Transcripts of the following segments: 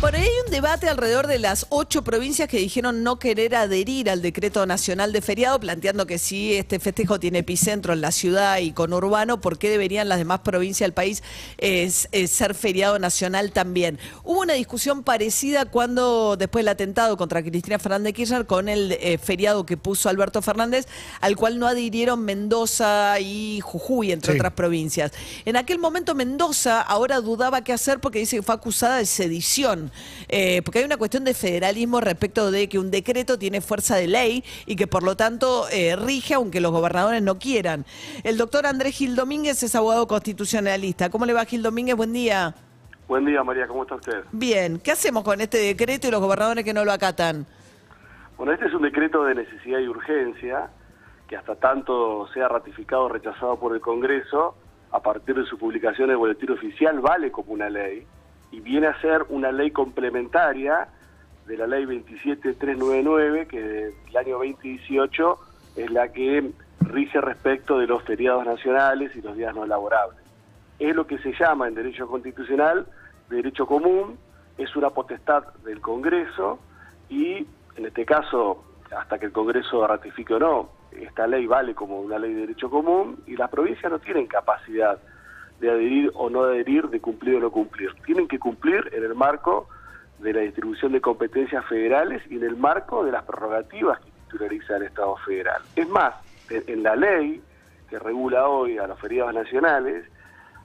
Por ahí hay un debate alrededor de las ocho provincias que dijeron no querer adherir al decreto nacional de feriado, planteando que si este festejo tiene epicentro en la ciudad y con urbano, ¿por qué deberían las demás provincias del país ser feriado nacional también? Hubo una discusión parecida cuando, después del atentado contra Cristina Fernández Kirchner, con el eh, feriado que puso Alberto Fernández, al cual no adhirieron Mendoza y Jujuy, entre Sí. otras provincias. En aquel momento Mendoza ahora dudaba qué hacer porque dice que fue acusada de sedición, Eh, porque hay una cuestión de federalismo respecto de que un decreto tiene fuerza de ley y que por lo tanto eh, rige aunque los gobernadores no quieran. El doctor Andrés Gil Domínguez es abogado constitucionalista. ¿Cómo le va Gil Domínguez? Buen día. Buen día, María, ¿cómo está usted? Bien, ¿qué hacemos con este decreto y los gobernadores que no lo acatan? Bueno, este es un decreto de necesidad y urgencia que hasta tanto sea ratificado o rechazado por el Congreso, a partir de su publicación en el Boletín Oficial, vale como una ley y viene a ser una ley complementaria de la ley 27399, que del año 2018 es la que rige respecto de los feriados nacionales y los días no laborables. Es lo que se llama en derecho constitucional derecho común, es una potestad del Congreso y en este caso, hasta que el Congreso ratifique o no, esta ley vale como una ley de derecho común y las provincias no tienen capacidad de adherir o no adherir, de cumplir o no cumplir. Tienen que cumplir en el marco de la distribución de competencias federales y en el marco de las prerrogativas que titulariza el Estado federal. Es más, en, la ley que regula hoy a los feriados nacionales,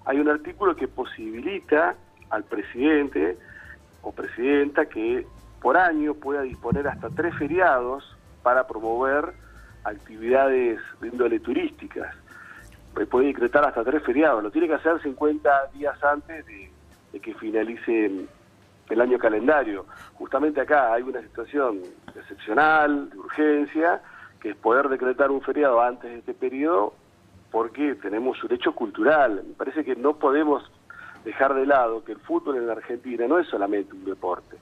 hay un artículo que posibilita al presidente o presidenta que por año pueda disponer hasta tres feriados para promover actividades de índole turísticas. Pues Puede decretar hasta tres feriados, lo tiene que hacer 50 días antes de, que finalice el año calendario. Justamente acá hay una situación excepcional, de urgencia, que es poder decretar un feriado antes de este periodo porque tenemos un hecho cultural. Me parece que no podemos dejar de lado que el fútbol en la Argentina no es solamente un deporte.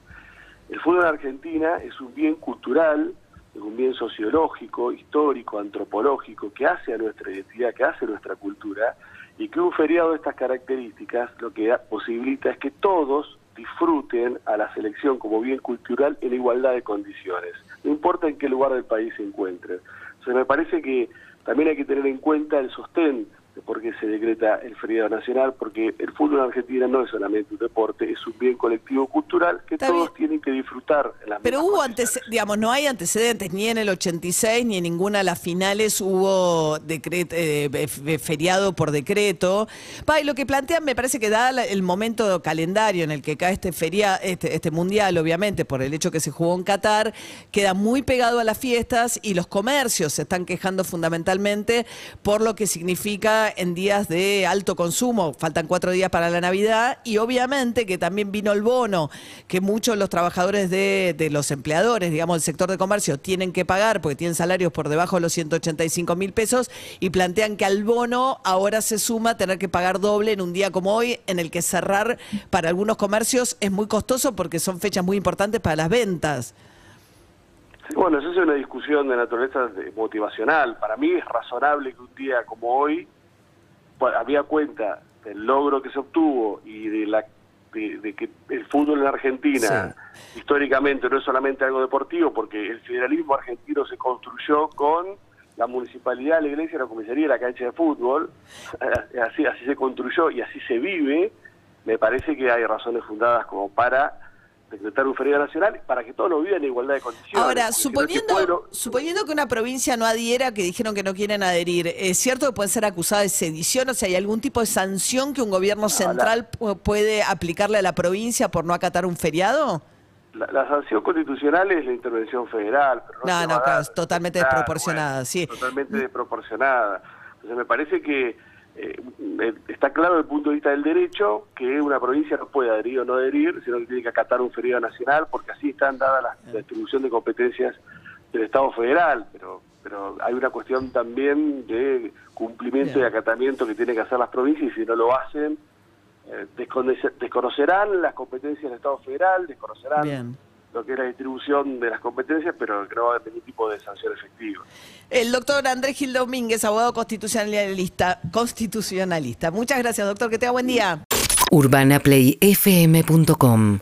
El fútbol en Argentina es un bien cultural, un bien sociológico, histórico, antropológico, que hace a nuestra identidad, que hace a nuestra cultura, y que un feriado de estas características lo que posibilita es que todos disfruten a la selección como bien cultural en igualdad de condiciones, no importa en qué lugar del país se encuentren. Entonces me parece que también hay que tener en cuenta el sostén por qué se decreta el feriado nacional, porque el fútbol en Argentina no es solamente un deporte, es un bien colectivo cultural que Está todos bien. tienen que disfrutar en las Pero hubo antecedentes, digamos, no hay antecedentes, ni en el 86 ni en ninguna de las finales hubo decret- eh, feriado por decreto. Pa, y lo que plantean me parece que da el momento calendario en el que cae este, feria, este, este mundial, obviamente, por el hecho que se jugó en Qatar, queda muy pegado a las fiestas y los comercios se están quejando fundamentalmente por lo que significa en días de alto consumo. Faltan cuatro días para la Navidad y obviamente que también vino el bono que muchos de los trabajadores de, los empleadores, digamos, del sector de comercio, tienen que pagar porque tienen salarios por debajo de los 185 mil pesos y plantean que al bono ahora se suma tener que pagar doble en un día como hoy, en el que cerrar para algunos comercios es muy costoso porque son fechas muy importantes para las ventas. Bueno, eso es una discusión de naturaleza motivacional. Para mí es razonable que un día como hoy, había cuenta del logro que se obtuvo y de la de, de que el fútbol en Argentina históricamente no es solamente algo deportivo, porque el federalismo argentino se construyó con la municipalidad, la iglesia, la comisaría la cancha de fútbol. así, así se construyó y así se vive. Me parece que hay razones fundadas como para decretar un feriado nacional para que todos lo vivan en igualdad de condiciones. Ahora, si suponiendo, pueblo- suponiendo que una provincia no adhiera, que dijeron que no quieren adherir, ¿es cierto que pueden ser acusadas de sedición? O sea, ¿hay algún tipo de sanción que un gobierno central pu- puede aplicarle a la provincia por no acatar un feriado? La, la sanción constitucional es la intervención federal. Pero no, No, no, claro, totalmente desproporcionada, bueno, sí. Totalmente desproporcionada. Entonces me parece que eh, eh, está claro desde el punto de vista del derecho que una provincia no puede adherir o no adherir, sino que tiene que acatar un feriado nacional, porque así están dadas las- la distribución de competencias del Estado federal. Pero pero hay una cuestión también de cumplimiento Bien. y acatamiento que tienen que hacer las provincias y si no lo hacen, eh, desconoce- desconocerán las competencias del Estado federal, desconocerán Bien. Lo que es la distribución de las competencias, pero que no va a haber ningún tipo de sanción efectiva. El doctor Andrés Gil Domínguez, abogado constitucionalista. constitucionalista. Muchas gracias, doctor. Que tenga buen día. UrbanaPlayFM.com